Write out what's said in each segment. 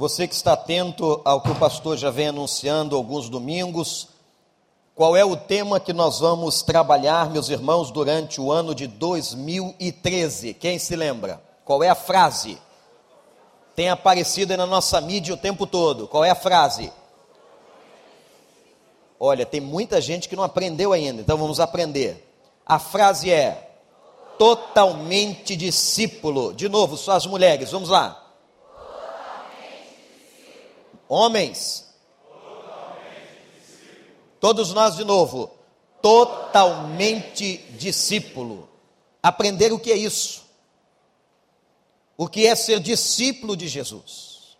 Você que está atento ao que o pastor já vem anunciando alguns domingos, qual é o tema que nós vamos trabalhar, meus irmãos, durante o ano de 2013? Quem se lembra? Qual é a frase? Tem aparecido na nossa mídia o tempo todo. Qual é a frase? Olha, tem muita gente que não aprendeu ainda, então vamos aprender. A frase é: totalmente discípulo. De novo, só as mulheres, vamos lá. Homens. Todos nós de novo. Totalmente discípulo. Aprender o que é isso. O que é ser discípulo de Jesus.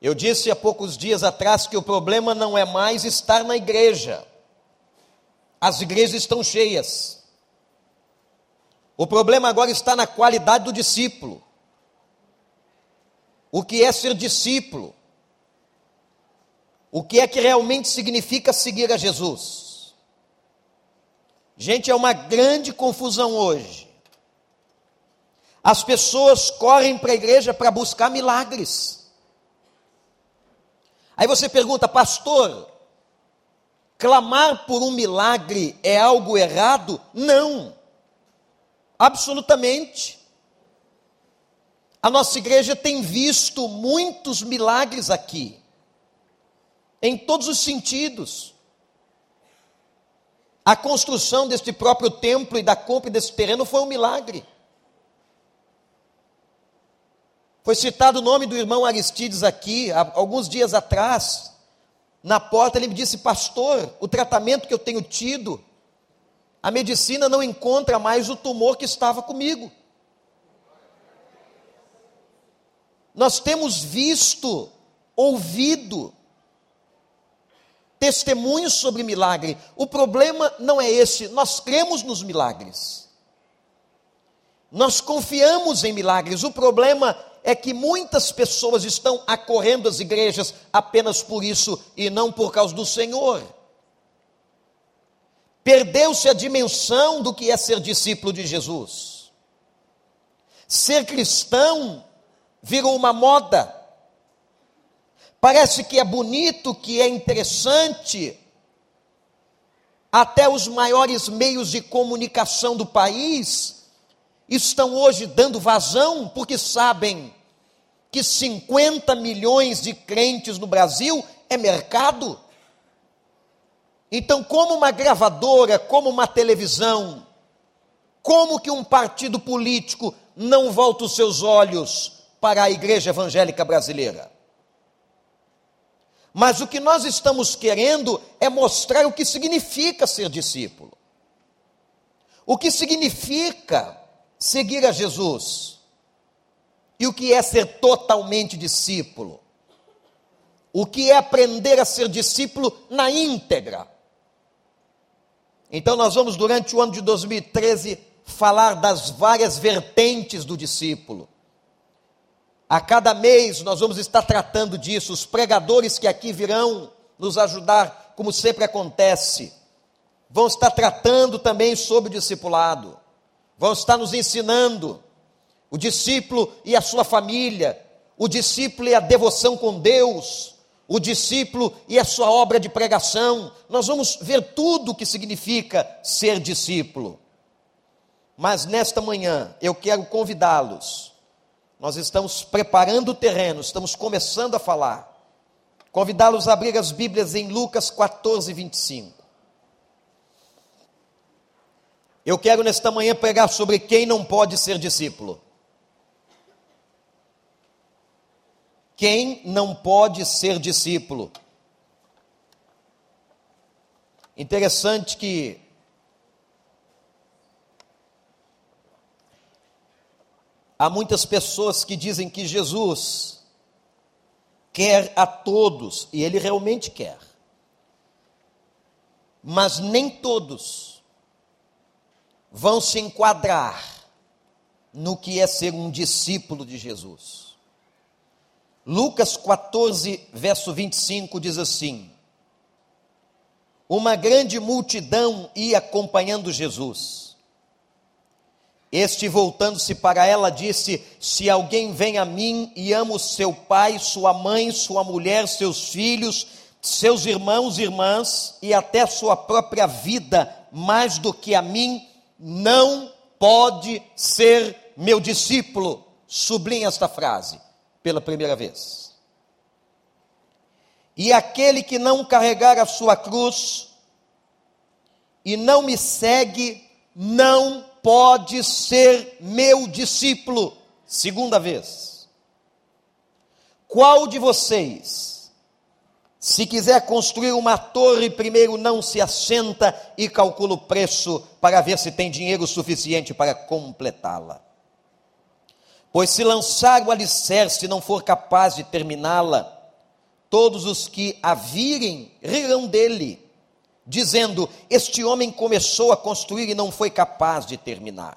Eu disse há poucos dias atrás que o problema não é mais estar na igreja. As igrejas estão cheias. O problema agora está na qualidade do discípulo o que é ser discípulo, o que é que realmente significa seguir a Jesus. Gente, é uma grande confusão hoje. As pessoas correm para a igreja para buscar milagres. Aí você pergunta, pastor, clamar por um milagre é algo errado? Não, absolutamente. A nossa igreja tem visto muitos milagres aqui, em todos os sentidos. A construção deste próprio templo e da compra desse terreno foi um milagre. Foi citado o nome do irmão Aristides aqui, há alguns dias atrás. Na porta ele me disse, pastor, o tratamento que eu tenho tido, a medicina não encontra mais o tumor que estava comigo. Nós temos visto, ouvido testemunhos sobre milagre. O problema não é esse, nós cremos nos milagres. Nós confiamos em milagres. O problema é que muitas pessoas estão acorrendo às igrejas apenas por isso e não por causa do Senhor. Perdeu-se a dimensão do que é ser discípulo de Jesus. Ser cristão virou uma moda. Parece que é bonito, que é interessante. Até os maiores meios de comunicação do país estão hoje dando vazão, porque sabem que 50 milhões de crentes no Brasil é mercado. Então, como uma gravadora, como uma televisão, como que um partido político não volta os seus olhos para a igreja evangélica brasileira. Mas o que nós estamos querendo é mostrar o que significa ser discípulo. O que significa seguir a Jesus. E o que é ser totalmente discípulo. O que é aprender a ser discípulo na íntegra. Então, nós vamos, durante o ano de 2013, falar das várias vertentes do discípulo. A cada mês nós vamos estar tratando disso. Os pregadores que aqui virão nos ajudar, como sempre acontece, vão estar tratando também sobre o discipulado, vão estar nos ensinando o discípulo e a sua família, o discípulo e a devoção com Deus, o discípulo e a sua obra de pregação. Nós vamos ver tudo o que significa ser discípulo. Mas nesta manhã eu quero convidá-los nós estamos preparando o terreno, estamos começando a falar. Convidá-los a abrir as Bíblias em Lucas 14, 25. Eu quero nesta manhã pregar sobre quem não pode ser discípulo. Quem não pode ser discípulo. Interessante que Há muitas pessoas que dizem que Jesus quer a todos, e ele realmente quer. Mas nem todos vão se enquadrar no que é ser um discípulo de Jesus. Lucas 14, verso 25 diz assim: Uma grande multidão ia acompanhando Jesus Este, voltando-se para ela, disse: Se alguém vem a mim e ama seu pai, sua mãe, sua mulher, seus filhos, seus irmãos e irmãs, e até sua própria vida, mais do que a mim, não pode ser meu discípulo. Sublinha esta frase pela primeira vez. E aquele que não carregar a sua cruz e não me segue, não pode ser meu discípulo. Segunda vez. Qual de vocês, se quiser construir uma torre, primeiro não se assenta e calcula o preço para ver se tem dinheiro suficiente para completá-la? Pois se lançar o alicerce e não for capaz de terminá-la, todos os que a virem rirão dele dizendo: Este homem começou a construir e não foi capaz de terminar.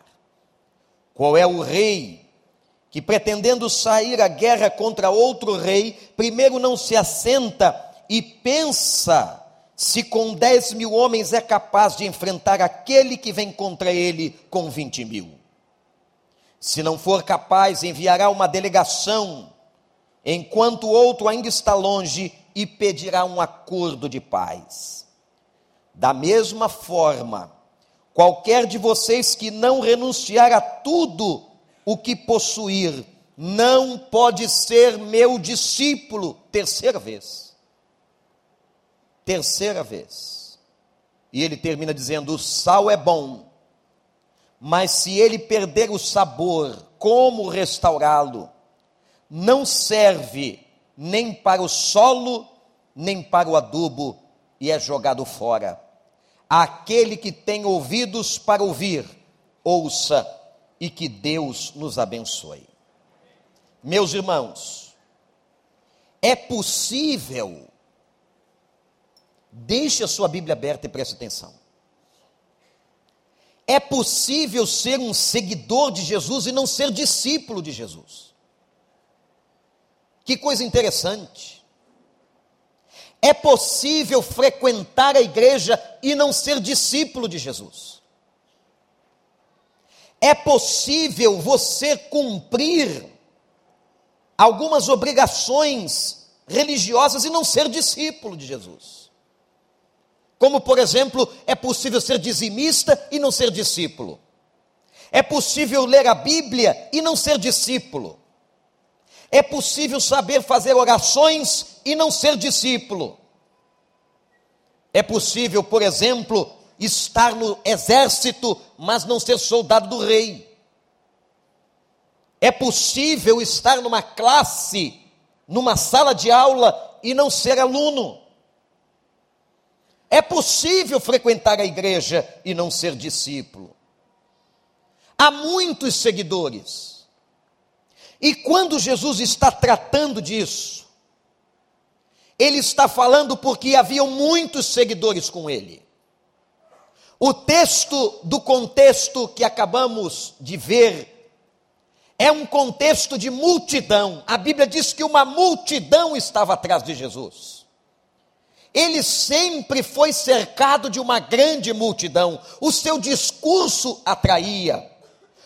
Qual é o rei que, pretendendo sair à guerra contra outro rei, primeiro não se assenta e pensa se com 10 mil homens é capaz de enfrentar aquele que vem contra ele com 20 mil? Se não for capaz, enviará uma delegação, enquanto o outro ainda está longe, e pedirá um acordo de paz. Da mesma forma, qualquer de vocês que não renunciar a tudo o que possuir, não pode ser meu discípulo. Terceira vez. Terceira vez. E ele termina dizendo: o sal é bom, mas se ele perder o sabor, como restaurá-lo? Não serve nem para o solo, nem para o adubo, e é jogado fora. Aquele que tem ouvidos para ouvir, ouça e que Deus nos abençoe. Meus irmãos, é possível, deixe a sua Bíblia aberta e preste atenção. É possível ser um seguidor de Jesus e não ser discípulo de Jesus. Que coisa interessante. É possível frequentar a igreja e não ser discípulo de Jesus. É possível você cumprir algumas obrigações religiosas e não ser discípulo de Jesus. Como, por exemplo, é possível ser dizimista e não ser discípulo. É possível ler a Bíblia e não ser discípulo. É possível saber fazer orações e não ser discípulo. É possível, por exemplo, estar no exército, mas não ser soldado do rei. É possível estar numa classe, numa sala de aula e não ser aluno. É possível frequentar a igreja e não ser discípulo. Há muitos seguidores e quando Jesus está tratando disso, ele está falando porque haviam muitos seguidores com ele. O texto do contexto que acabamos de ver é um contexto de multidão. A Bíblia diz que uma multidão estava atrás de Jesus. Ele sempre foi cercado de uma grande multidão. O seu discurso atraía,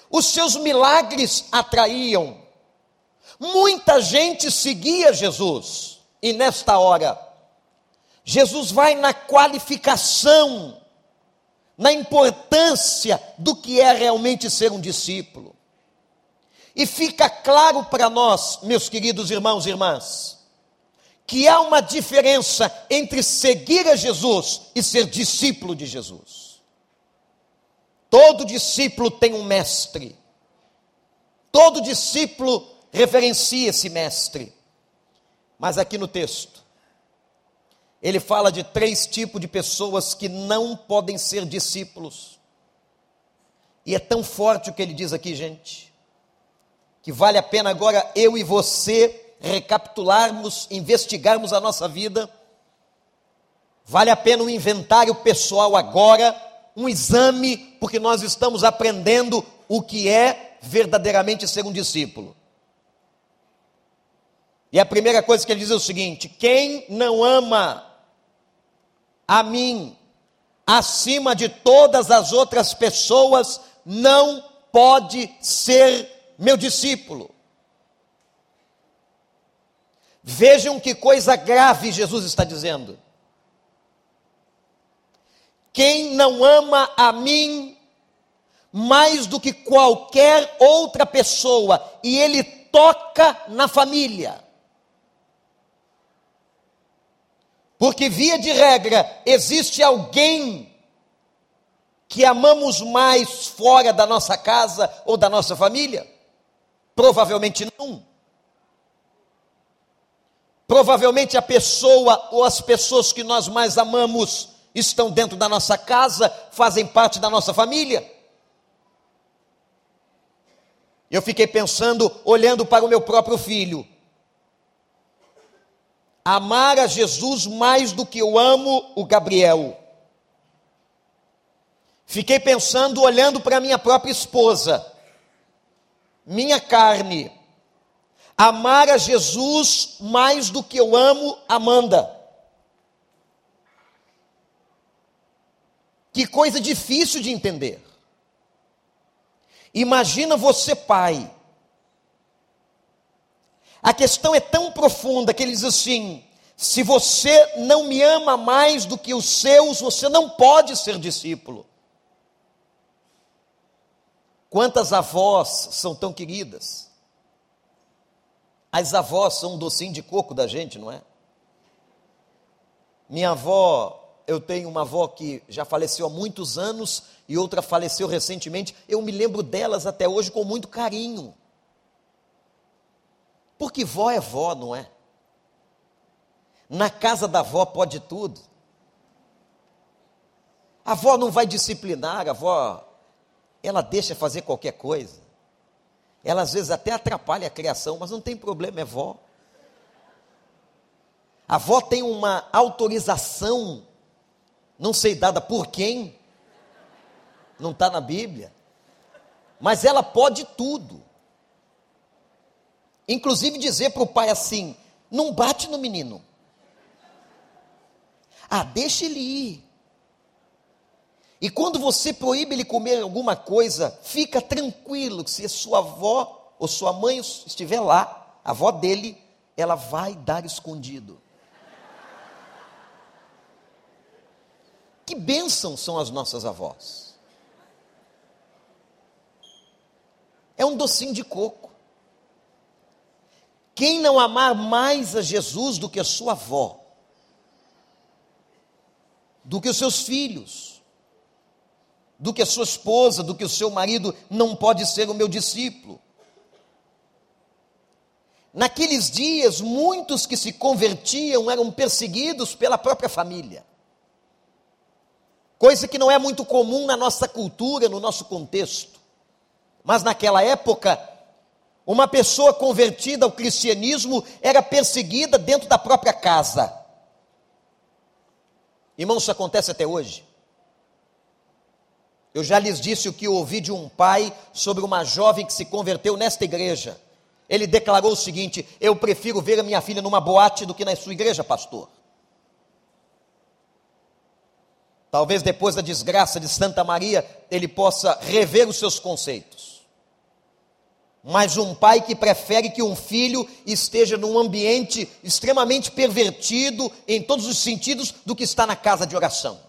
os seus milagres atraíam, Muita gente seguia Jesus, e nesta hora, Jesus vai na qualificação, na importância do que é realmente ser um discípulo. E fica claro para nós, meus queridos irmãos e irmãs, que há uma diferença entre seguir a Jesus e ser discípulo de Jesus. Todo discípulo tem um mestre. Todo discípulo referencia esse mestre. Mas aqui no texto, ele fala de três tipos de pessoas que não podem ser discípulos. E é tão forte o que ele diz aqui, gente, que vale a pena agora eu e você recapitularmos, investigarmos a nossa vida. Vale a pena um inventário pessoal agora, um exame, porque nós estamos aprendendo o que é verdadeiramente ser um discípulo. E a primeira coisa que ele diz é o seguinte: quem não ama a mim acima de todas as outras pessoas não pode ser meu discípulo. Vejam que coisa grave Jesus está dizendo. Quem não ama a mim mais do que qualquer outra pessoa, e ele toca na família. Porque, via de regra, existe alguém que amamos mais fora da nossa casa ou da nossa família? Provavelmente não. Provavelmente a pessoa ou as pessoas que nós mais amamos estão dentro da nossa casa, fazem parte da nossa família. Eu fiquei pensando, olhando para o meu próprio filho. Amar a Jesus mais do que eu amo o Gabriel. Fiquei pensando, olhando para minha própria esposa, minha carne. Amar a Jesus mais do que eu amo Amanda. Que coisa difícil de entender. Imagina você, pai. A questão é tão profunda que ele diz assim: se você não me ama mais do que os seus, você não pode ser discípulo. Quantas avós são tão queridas? As avós são um docinho de coco da gente, não é? Minha avó eu tenho uma avó que já faleceu há muitos anos e outra faleceu recentemente. Eu me lembro delas até hoje com muito carinho. Porque vó é vó, não é? Na casa da avó pode tudo. A avó não vai disciplinar, a avó, ela deixa fazer qualquer coisa. Ela às vezes até atrapalha a criação, mas não tem problema, é vó. A avó tem uma autorização não sei dada por quem, não está na Bíblia, mas ela pode tudo. Inclusive dizer para o pai assim: não bate no menino. Ah, deixa ele ir. E quando você proíbe ele comer alguma coisa, fica tranquilo que se sua avó ou sua mãe estiver lá, a avó dele, ela vai dar escondido. Que bênção são as nossas avós. É um docinho de coco. Quem não amar mais a Jesus do que a sua avó, do que os seus filhos, do que a sua esposa, do que o seu marido, não pode ser o meu discípulo. Naqueles dias, muitos que se convertiam eram perseguidos pela própria família. Coisa que não é muito comum na nossa cultura, no nosso contexto. Mas naquela época, uma pessoa convertida ao cristianismo era perseguida dentro da própria casa. Irmãos, isso acontece até hoje. Eu já lhes disse o que ouvi de um pai sobre uma jovem que se converteu nesta igreja. Ele declarou o seguinte: Eu prefiro ver a minha filha numa boate do que na sua igreja, pastor. Talvez depois da desgraça de Santa Maria, ele possa rever os seus conceitos. Mas um pai que prefere que um filho esteja num ambiente extremamente pervertido em todos os sentidos do que está na casa de oração.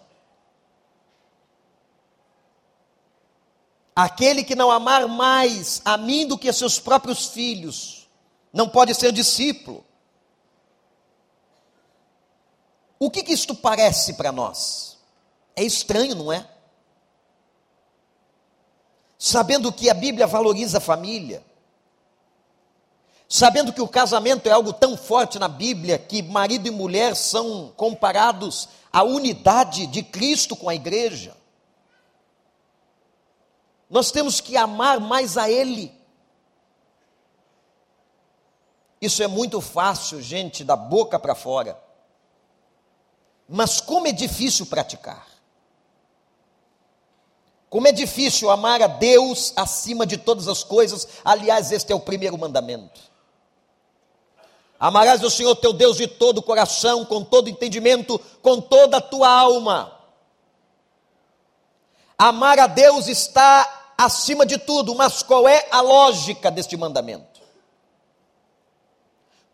Aquele que não amar mais a mim do que a seus próprios filhos, não pode ser discípulo. O que, que isto parece para nós? É estranho, não é? Sabendo que a Bíblia valoriza a família, sabendo que o casamento é algo tão forte na Bíblia que marido e mulher são comparados à unidade de Cristo com a igreja. Nós temos que amar mais a Ele. Isso é muito fácil, gente, da boca para fora. Mas como é difícil praticar. Como é difícil amar a Deus acima de todas as coisas. Aliás, este é o primeiro mandamento. Amarás o Senhor teu Deus de todo o coração, com todo entendimento, com toda a tua alma. Amar a Deus está acima de tudo, mas qual é a lógica deste mandamento?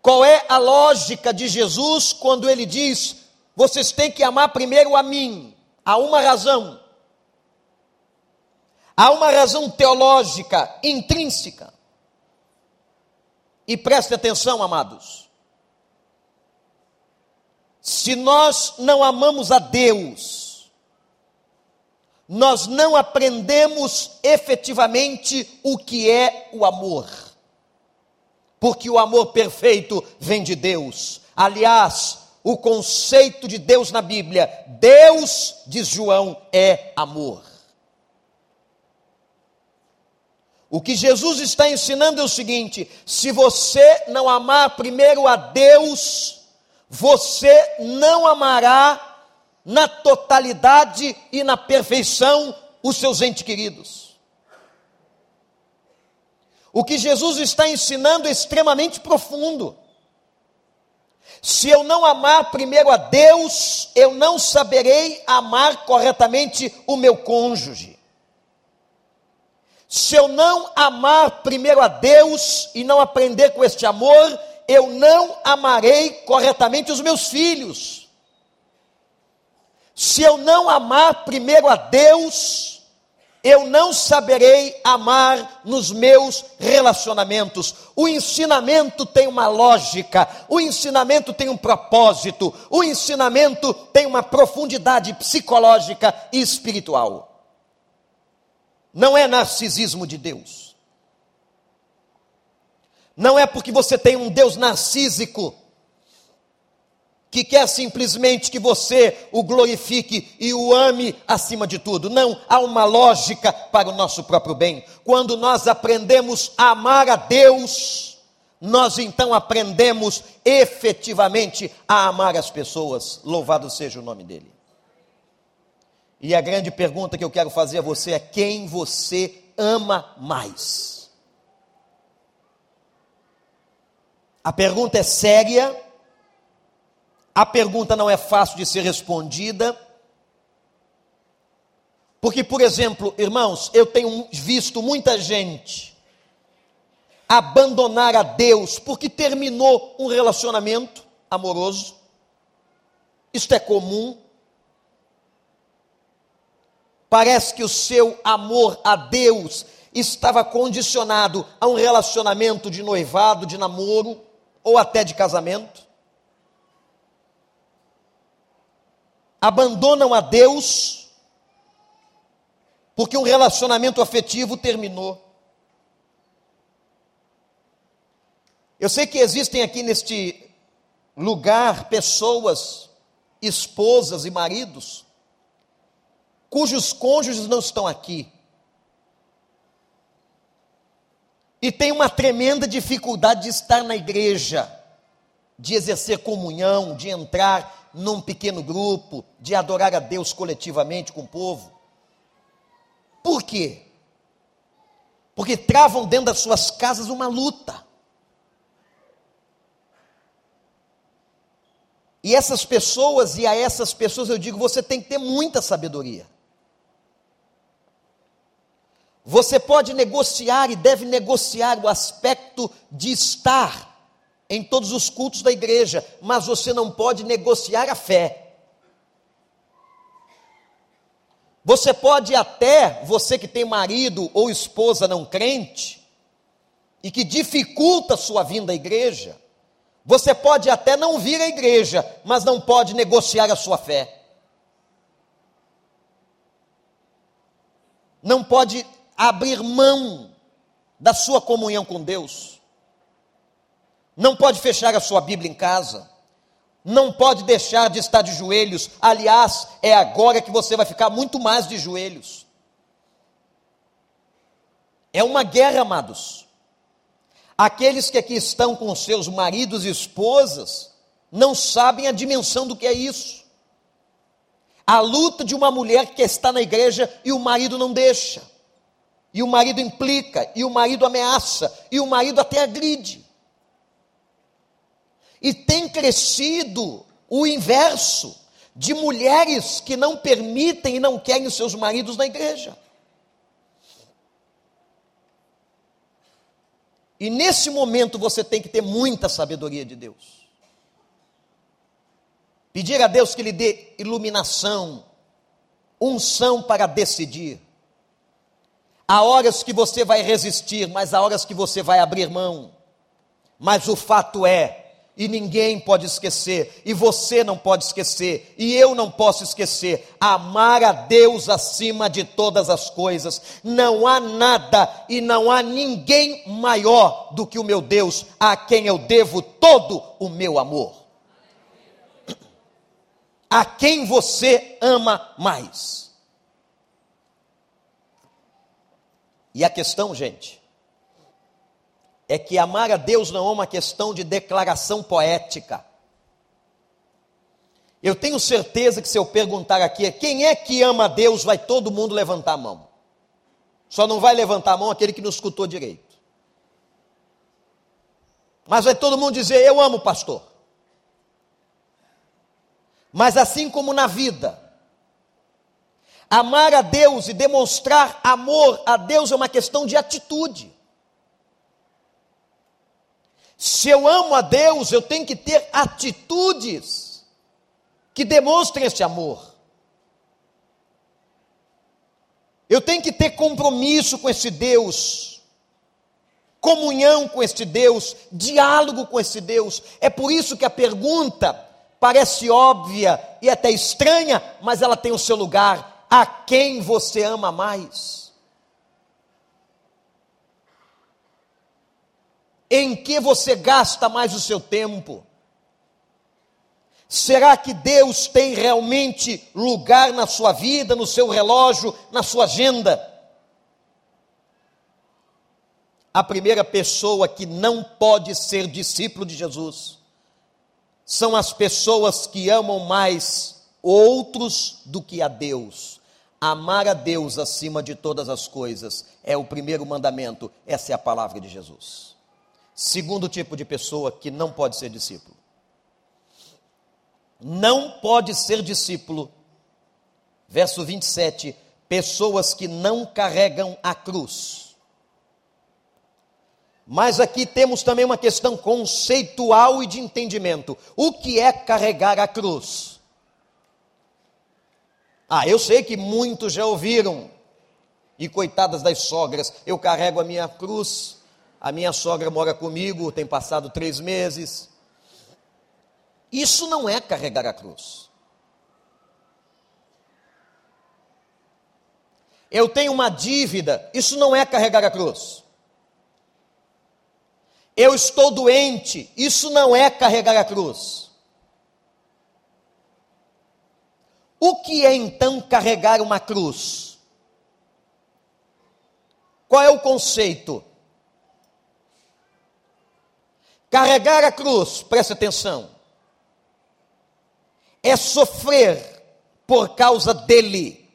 Qual é a lógica de Jesus quando ele diz: vocês têm que amar primeiro a mim? Há uma razão. Há uma razão teológica intrínseca. E preste atenção, amados. Se nós não amamos a Deus, nós não aprendemos efetivamente o que é o amor. Porque o amor perfeito vem de Deus. Aliás, o conceito de Deus na Bíblia, Deus, diz João, é amor. O que Jesus está ensinando é o seguinte: se você não amar primeiro a Deus, você não amará na totalidade e na perfeição os seus entes queridos. O que Jesus está ensinando é extremamente profundo. Se eu não amar primeiro a Deus, eu não saberei amar corretamente o meu cônjuge. Se eu não amar primeiro a Deus e não aprender com este amor, eu não amarei corretamente os meus filhos. Se eu não amar primeiro a Deus, eu não saberei amar nos meus relacionamentos. O ensinamento tem uma lógica, o ensinamento tem um propósito, o ensinamento tem uma profundidade psicológica e espiritual não é narcisismo de Deus. Não é porque você tem um Deus narcísico que quer simplesmente que você o glorifique e o ame acima de tudo. Não, há uma lógica para o nosso próprio bem. Quando nós aprendemos a amar a Deus, nós então aprendemos efetivamente a amar as pessoas. Louvado seja o nome dele. E a grande pergunta que eu quero fazer a você é: quem você ama mais? A pergunta é séria, a pergunta não é fácil de ser respondida, porque, por exemplo, irmãos, eu tenho visto muita gente abandonar a Deus porque terminou um relacionamento amoroso. Isto é comum. Parece que o seu amor a Deus estava condicionado a um relacionamento de noivado, de namoro ou até de casamento. Abandonam a Deus porque um relacionamento afetivo terminou. Eu sei que existem aqui neste lugar pessoas, esposas e maridos, cujos cônjuges não estão aqui. E tem uma tremenda dificuldade de estar na igreja, de exercer comunhão, de entrar num pequeno grupo, de adorar a Deus coletivamente com o povo. Por quê? Porque travam dentro das suas casas uma luta. E essas pessoas, e a essas pessoas eu digo, você tem que ter muita sabedoria. Você pode negociar e deve negociar o aspecto de estar em todos os cultos da igreja, mas você não pode negociar a fé. Você pode até, você que tem marido ou esposa não crente, e que dificulta a sua vinda à igreja, você pode até não vir à igreja, mas não pode negociar a sua fé. Não pode abrir mão da sua comunhão com Deus. Não pode fechar a sua Bíblia em casa. Não pode deixar de estar de joelhos. Aliás, é agora que você vai ficar muito mais de joelhos. É uma guerra, amados. Aqueles que aqui estão com seus maridos e esposas não sabem a dimensão do que é isso. A luta de uma mulher que está na igreja e o marido não deixa e o marido implica, e o marido ameaça, e o marido até agride. E tem crescido o inverso de mulheres que não permitem e não querem os seus maridos na igreja. E nesse momento você tem que ter muita sabedoria de Deus. Pedir a Deus que lhe dê iluminação, unção para decidir. Há horas que você vai resistir, mas há horas que você vai abrir mão. Mas o fato é, e ninguém pode esquecer, e você não pode esquecer, e eu não posso esquecer, amar a Deus acima de todas as coisas. Não há nada e não há ninguém maior do que o meu Deus, a quem eu devo todo o meu amor. A quem você ama mais. E a questão, gente, é que amar a Deus não é uma questão de declaração poética. Eu tenho certeza que se eu perguntar aqui, quem é que ama a Deus, vai todo mundo levantar a mão. Só não vai levantar a mão aquele que não escutou direito. Mas vai todo mundo dizer: Eu amo o pastor. Mas assim como na vida, Amar a Deus e demonstrar amor a Deus é uma questão de atitude. Se eu amo a Deus, eu tenho que ter atitudes que demonstrem esse amor. Eu tenho que ter compromisso com esse Deus, comunhão com este Deus, diálogo com esse Deus. É por isso que a pergunta parece óbvia e até estranha, mas ela tem o seu lugar a quem você ama mais? Em que você gasta mais o seu tempo? Será que Deus tem realmente lugar na sua vida, no seu relógio, na sua agenda? A primeira pessoa que não pode ser discípulo de Jesus são as pessoas que amam mais outros do que a Deus. Amar a Deus acima de todas as coisas é o primeiro mandamento, essa é a palavra de Jesus. Segundo tipo de pessoa que não pode ser discípulo. Não pode ser discípulo, verso 27, pessoas que não carregam a cruz. Mas aqui temos também uma questão conceitual e de entendimento. O que é carregar a cruz? Ah, eu sei que muitos já ouviram. E coitadas das sogras, eu carrego a minha cruz, a minha sogra mora comigo, tem passado três meses. Isso não é carregar a cruz. Eu tenho uma dívida, isso não é carregar a cruz. Eu estou doente, isso não é carregar a cruz. O que é então carregar uma cruz? Qual é o conceito? Carregar a cruz, preste atenção, é sofrer por causa dele.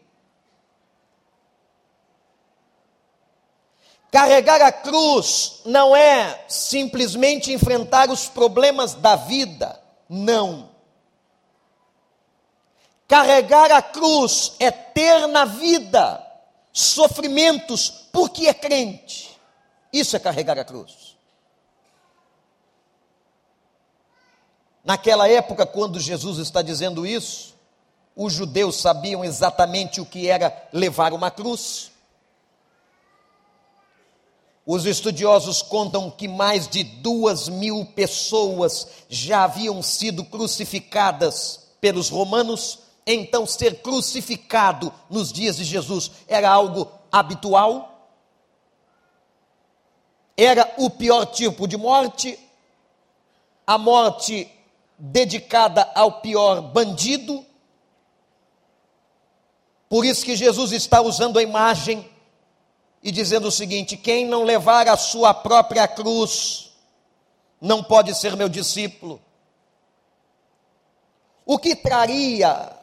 Carregar a cruz não é simplesmente enfrentar os problemas da vida, não. Carregar a cruz é ter na vida sofrimentos porque é crente. Isso é carregar a cruz. Naquela época, quando Jesus está dizendo isso, os judeus sabiam exatamente o que era levar uma cruz. Os estudiosos contam que mais de duas mil pessoas já haviam sido crucificadas pelos romanos então ser crucificado nos dias de Jesus era algo habitual? Era o pior tipo de morte, a morte dedicada ao pior bandido. Por isso que Jesus está usando a imagem e dizendo o seguinte: quem não levar a sua própria cruz não pode ser meu discípulo. O que traria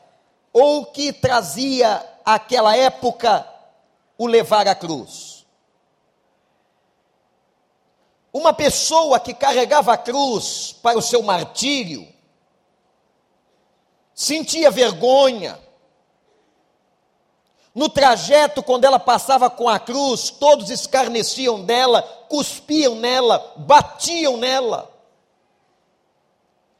ou que trazia aquela época o levar à cruz. Uma pessoa que carregava a cruz para o seu martírio, sentia vergonha, No trajeto, quando ela passava com a cruz, todos escarneciam dela, cuspiam nela, batiam nela.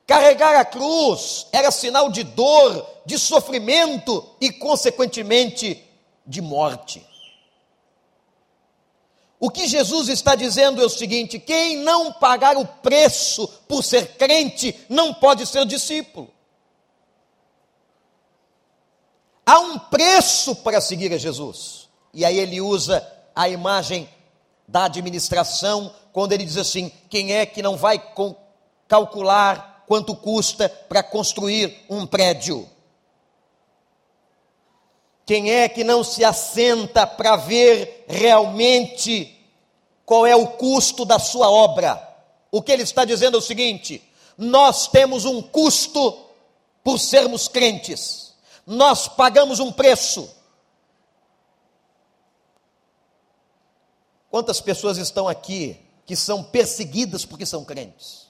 Carregar a cruz era sinal de dor, de sofrimento e, consequentemente, de morte. O que Jesus está dizendo é o seguinte: quem não pagar o preço por ser crente não pode ser discípulo. Há um preço para seguir a Jesus. E aí ele usa a imagem da administração, quando ele diz assim: quem é que não vai calcular quanto custa para construir um prédio? Quem é que não se assenta para ver realmente qual é o custo da sua obra? O que ele está dizendo é o seguinte: nós temos um custo por sermos crentes, nós pagamos um preço. Quantas pessoas estão aqui que são perseguidas porque são crentes?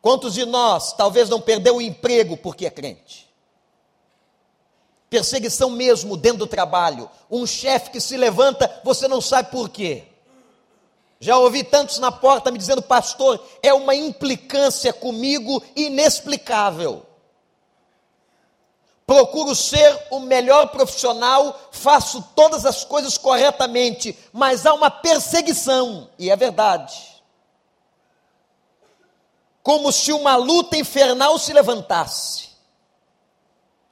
Quantos de nós talvez não perdeu o emprego porque é crente? perseguição mesmo dentro do trabalho, um chefe que se levanta, você não sabe por quê. Já ouvi tantos na porta me dizendo, pastor, é uma implicância comigo inexplicável. Procuro ser o melhor profissional, faço todas as coisas corretamente, mas há uma perseguição, e é verdade. Como se uma luta infernal se levantasse.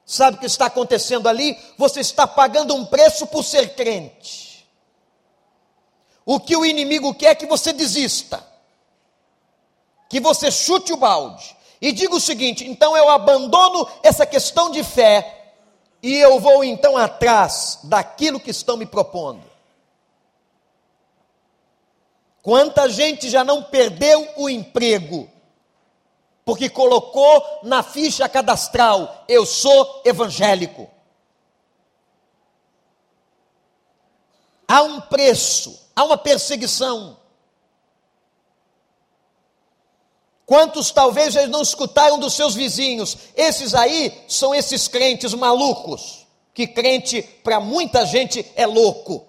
Sabe o que está acontecendo ali? Você está pagando um preço por ser crente. O que o inimigo quer é que você desista, que você chute o balde e diga o seguinte: então eu abandono essa questão de fé e eu vou então atrás daquilo que estão me propondo. Quanta gente já não perdeu o emprego porque colocou na ficha cadastral: eu sou evangélico. Há um preço, há uma perseguição. Quantos talvez já não escutaram dos seus vizinhos? Esses aí são esses crentes malucos, que crente para muita gente é louco.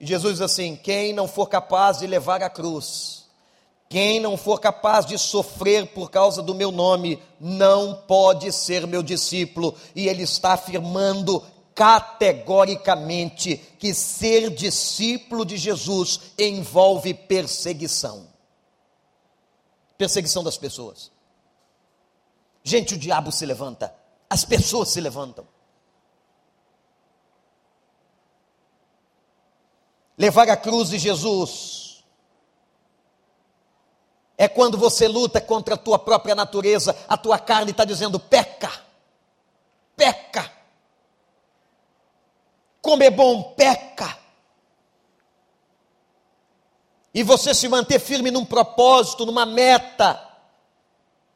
E Jesus diz assim: quem não for capaz de levar a cruz, quem não for capaz de sofrer por causa do meu nome, não pode ser meu discípulo. E ele está afirmando categoricamente que ser discípulo de Jesus envolve perseguição perseguição das pessoas. Gente, o diabo se levanta, as pessoas se levantam. Levar a cruz de Jesus é quando você luta contra a tua própria natureza, a tua carne está dizendo: peca, peca. Como é bom, peca. E você se manter firme num propósito, numa meta,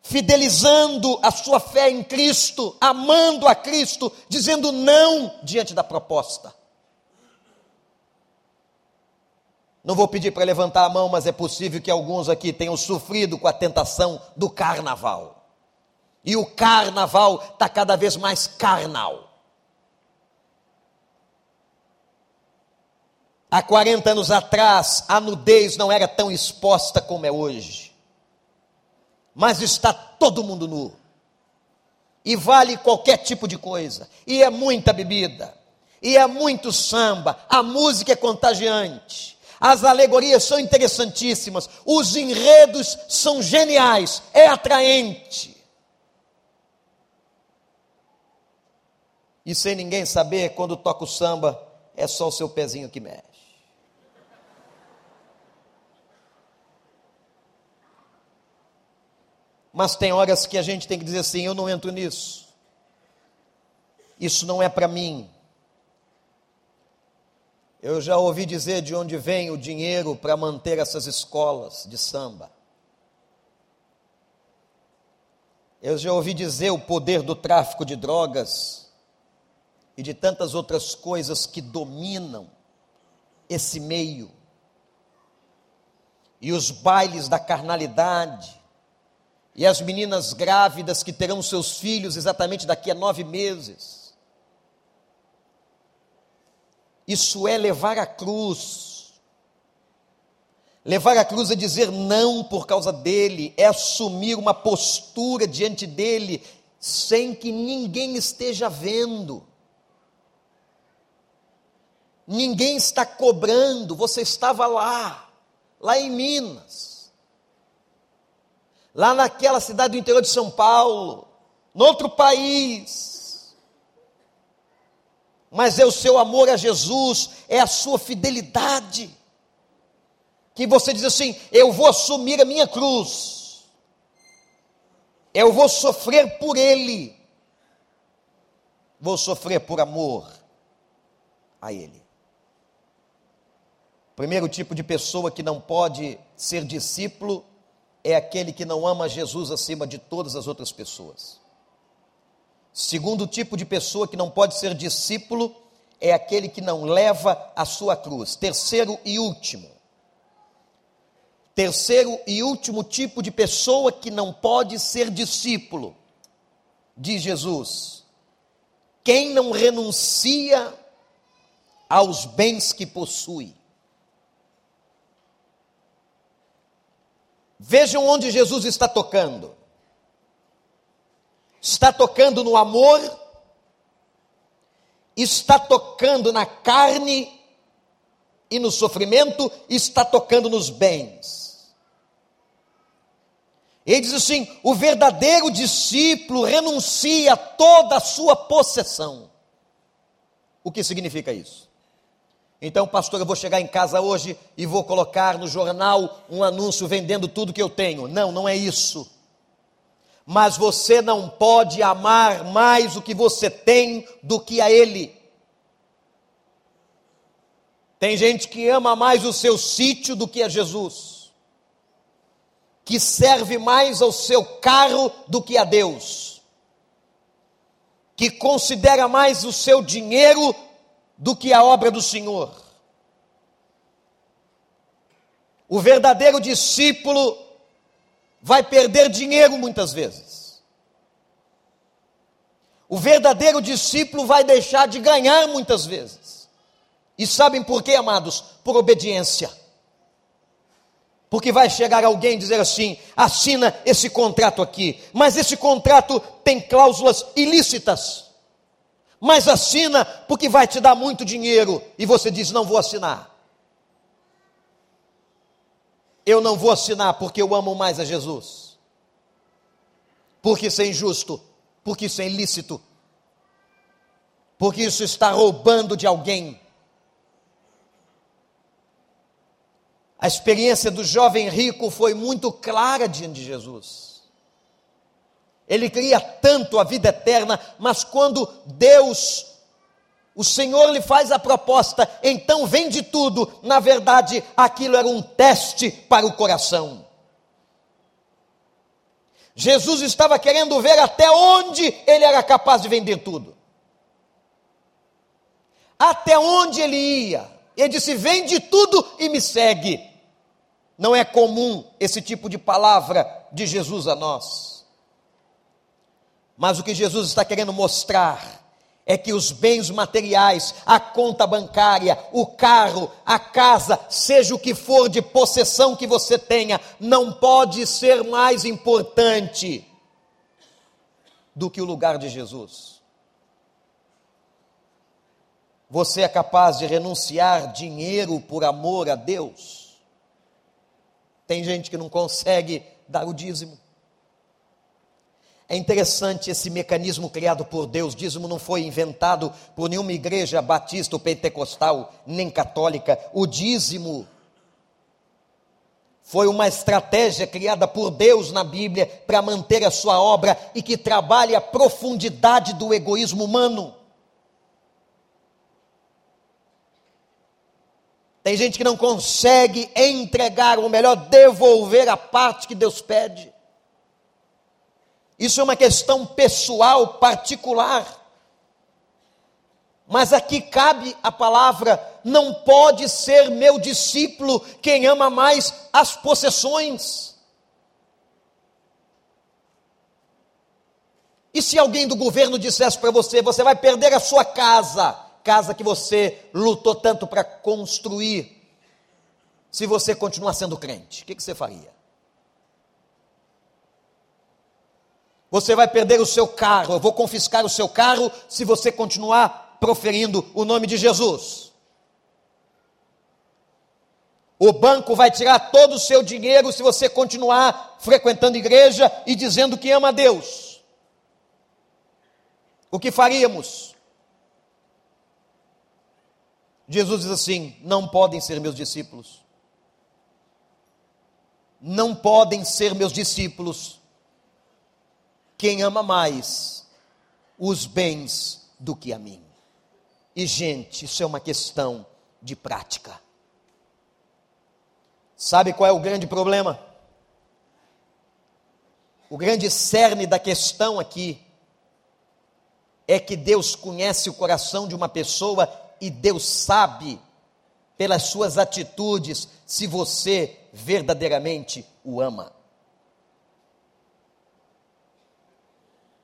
fidelizando a sua fé em Cristo, amando a Cristo, dizendo não diante da proposta. Não vou pedir para levantar a mão, mas é possível que alguns aqui tenham sofrido com a tentação do carnaval. E o carnaval está cada vez mais carnal. Há 40 anos atrás, a nudez não era tão exposta como é hoje. Mas está todo mundo nu. E vale qualquer tipo de coisa. E é muita bebida. E é muito samba. A música é contagiante. As alegorias são interessantíssimas, os enredos são geniais, é atraente. E sem ninguém saber, quando toca o samba, é só o seu pezinho que mexe. Mas tem horas que a gente tem que dizer assim: eu não entro nisso. Isso não é para mim. Eu já ouvi dizer de onde vem o dinheiro para manter essas escolas de samba. Eu já ouvi dizer o poder do tráfico de drogas e de tantas outras coisas que dominam esse meio. E os bailes da carnalidade, e as meninas grávidas que terão seus filhos exatamente daqui a nove meses. Isso é levar a cruz. Levar a cruz é dizer não por causa dele, é assumir uma postura diante dele, sem que ninguém esteja vendo. Ninguém está cobrando, você estava lá, lá em Minas lá naquela cidade do interior de São Paulo, no outro país. Mas é o seu amor a Jesus, é a sua fidelidade. Que você diz assim: eu vou assumir a minha cruz, eu vou sofrer por Ele, vou sofrer por amor a Ele. Primeiro tipo de pessoa que não pode ser discípulo é aquele que não ama Jesus acima de todas as outras pessoas. Segundo tipo de pessoa que não pode ser discípulo é aquele que não leva a sua cruz. Terceiro e último. Terceiro e último tipo de pessoa que não pode ser discípulo, diz Jesus. Quem não renuncia aos bens que possui. Vejam onde Jesus está tocando. Está tocando no amor, está tocando na carne e no sofrimento, está tocando nos bens. Ele diz assim: o verdadeiro discípulo renuncia toda a sua possessão. O que significa isso? Então, pastor, eu vou chegar em casa hoje e vou colocar no jornal um anúncio vendendo tudo que eu tenho. Não, não é isso. Mas você não pode amar mais o que você tem do que a Ele. Tem gente que ama mais o seu sítio do que a Jesus, que serve mais ao seu carro do que a Deus, que considera mais o seu dinheiro do que a obra do Senhor. O verdadeiro discípulo vai perder dinheiro muitas vezes. O verdadeiro discípulo vai deixar de ganhar muitas vezes. E sabem por quê, amados? Por obediência. Porque vai chegar alguém e dizer assim: assina esse contrato aqui, mas esse contrato tem cláusulas ilícitas mas assina porque vai te dar muito dinheiro. E você diz: não vou assinar. Eu não vou assinar porque eu amo mais a Jesus. Porque isso é injusto, porque isso é ilícito, porque isso está roubando de alguém. A experiência do jovem rico foi muito clara diante de Jesus. Ele queria tanto a vida eterna, mas quando Deus, o Senhor lhe faz a proposta, então vende tudo, na verdade, aquilo era um teste para o coração. Jesus estava querendo ver até onde ele era capaz de vender tudo. Até onde ele ia. Ele disse: Vende tudo e me segue. Não é comum esse tipo de palavra de Jesus a nós. Mas o que Jesus está querendo mostrar é que os bens materiais, a conta bancária, o carro, a casa, seja o que for de possessão que você tenha, não pode ser mais importante do que o lugar de Jesus. Você é capaz de renunciar dinheiro por amor a Deus? Tem gente que não consegue dar o dízimo. É interessante esse mecanismo criado por Deus. Dízimo não foi inventado por nenhuma igreja batista ou pentecostal, nem católica. O dízimo foi uma estratégia criada por Deus na Bíblia para manter a sua obra e que trabalha a profundidade do egoísmo humano. Tem gente que não consegue entregar, ou melhor, devolver a parte que Deus pede. Isso é uma questão pessoal, particular. Mas aqui cabe a palavra: não pode ser meu discípulo quem ama mais as possessões. E se alguém do governo dissesse para você, você vai perder a sua casa, casa que você lutou tanto para construir, se você continuar sendo crente, o que, que você faria? Você vai perder o seu carro, eu vou confiscar o seu carro se você continuar proferindo o nome de Jesus. O banco vai tirar todo o seu dinheiro se você continuar frequentando igreja e dizendo que ama a Deus. O que faríamos? Jesus diz assim: não podem ser meus discípulos. Não podem ser meus discípulos quem ama mais os bens do que a mim. E, gente, isso é uma questão de prática. Sabe qual é o grande problema? O grande cerne da questão aqui é que Deus conhece o coração de uma pessoa e Deus sabe, pelas suas atitudes, se você verdadeiramente o ama.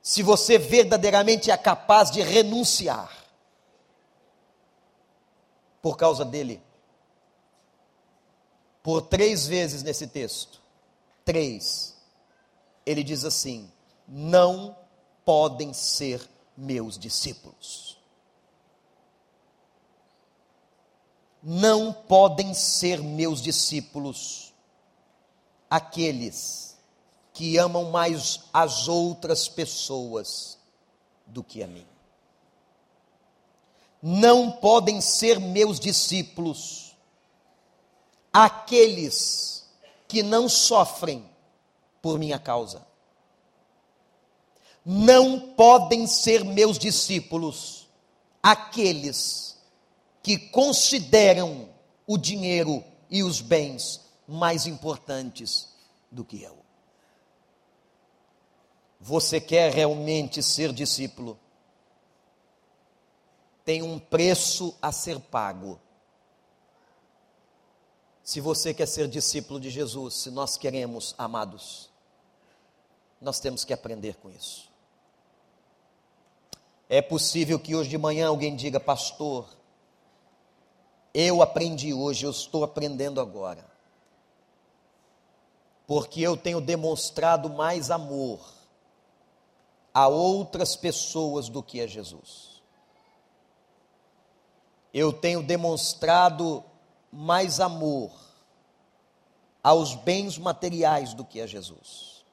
Se você verdadeiramente é capaz de renunciar por causa dele. Por três vezes nesse texto, três, ele diz assim: não podem ser meus discípulos. Não podem ser meus discípulos aqueles que amam mais as outras pessoas do que a mim. Não podem ser meus discípulos aqueles que não sofrem por minha causa. Não podem ser meus discípulos aqueles que consideram o dinheiro e os bens mais importantes do que eu. Você quer realmente ser discípulo? Tem um preço a ser pago. Se você quer ser discípulo de Jesus, se nós queremos, amados, nós temos que aprender com isso. É possível que hoje de manhã alguém diga, pastor, eu aprendi hoje, eu estou aprendendo agora. Porque eu tenho demonstrado mais amor a outras pessoas do que a Jesus. Eu tenho demonstrado mais amor aos bens materiais do que a Jesus.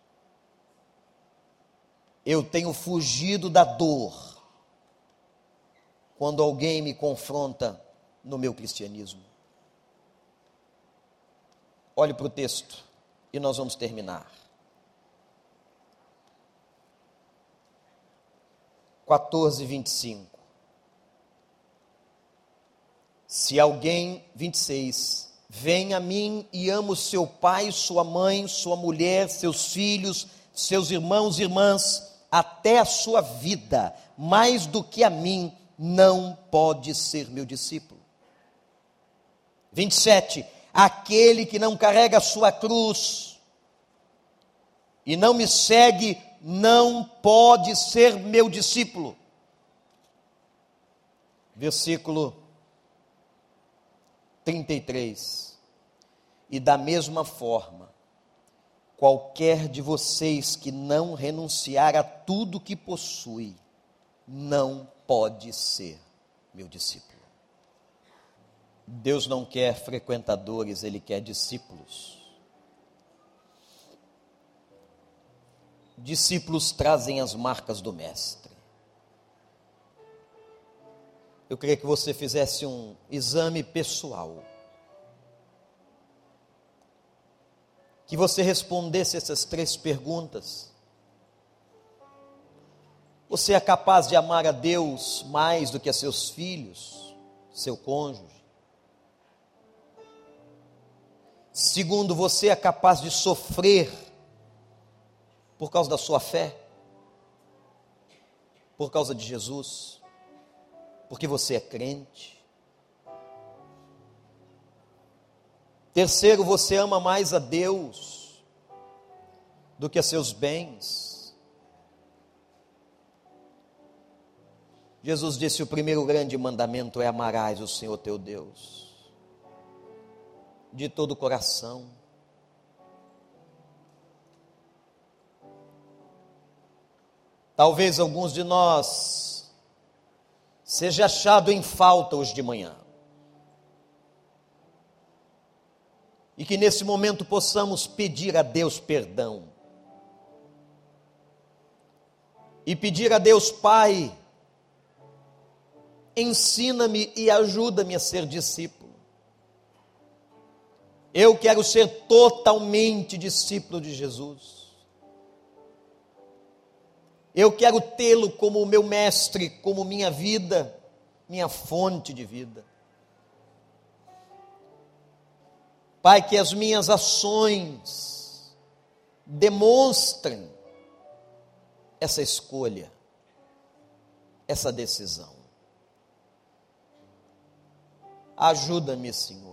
Eu tenho fugido da dor quando alguém me confronta no meu cristianismo. Olhe para o texto e nós vamos terminar. 14, 25. Se alguém, 26, vem a mim e ama o seu pai, sua mãe, sua mulher, seus filhos, seus irmãos e irmãs, até a sua vida, mais do que a mim, não pode ser meu discípulo. 27. Aquele que não carrega a sua cruz e não me segue, não pode ser meu discípulo. Versículo 33. E da mesma forma, qualquer de vocês que não renunciar a tudo que possui, não pode ser meu discípulo. Deus não quer frequentadores, Ele quer discípulos. Discípulos trazem as marcas do Mestre. Eu queria que você fizesse um exame pessoal. Que você respondesse essas três perguntas. Você é capaz de amar a Deus mais do que a seus filhos, seu cônjuge? Segundo, você é capaz de sofrer por causa da sua fé, por causa de Jesus, porque você é crente. Terceiro, você ama mais a Deus do que a seus bens. Jesus disse: o primeiro grande mandamento é amarás o Senhor teu Deus, de todo o coração. Talvez alguns de nós seja achado em falta hoje de manhã. E que nesse momento possamos pedir a Deus perdão. E pedir a Deus, Pai, ensina-me e ajuda-me a ser discípulo. Eu quero ser totalmente discípulo de Jesus. Eu quero tê-lo como meu mestre, como minha vida, minha fonte de vida. Pai, que as minhas ações demonstrem essa escolha, essa decisão. Ajuda-me, Senhor.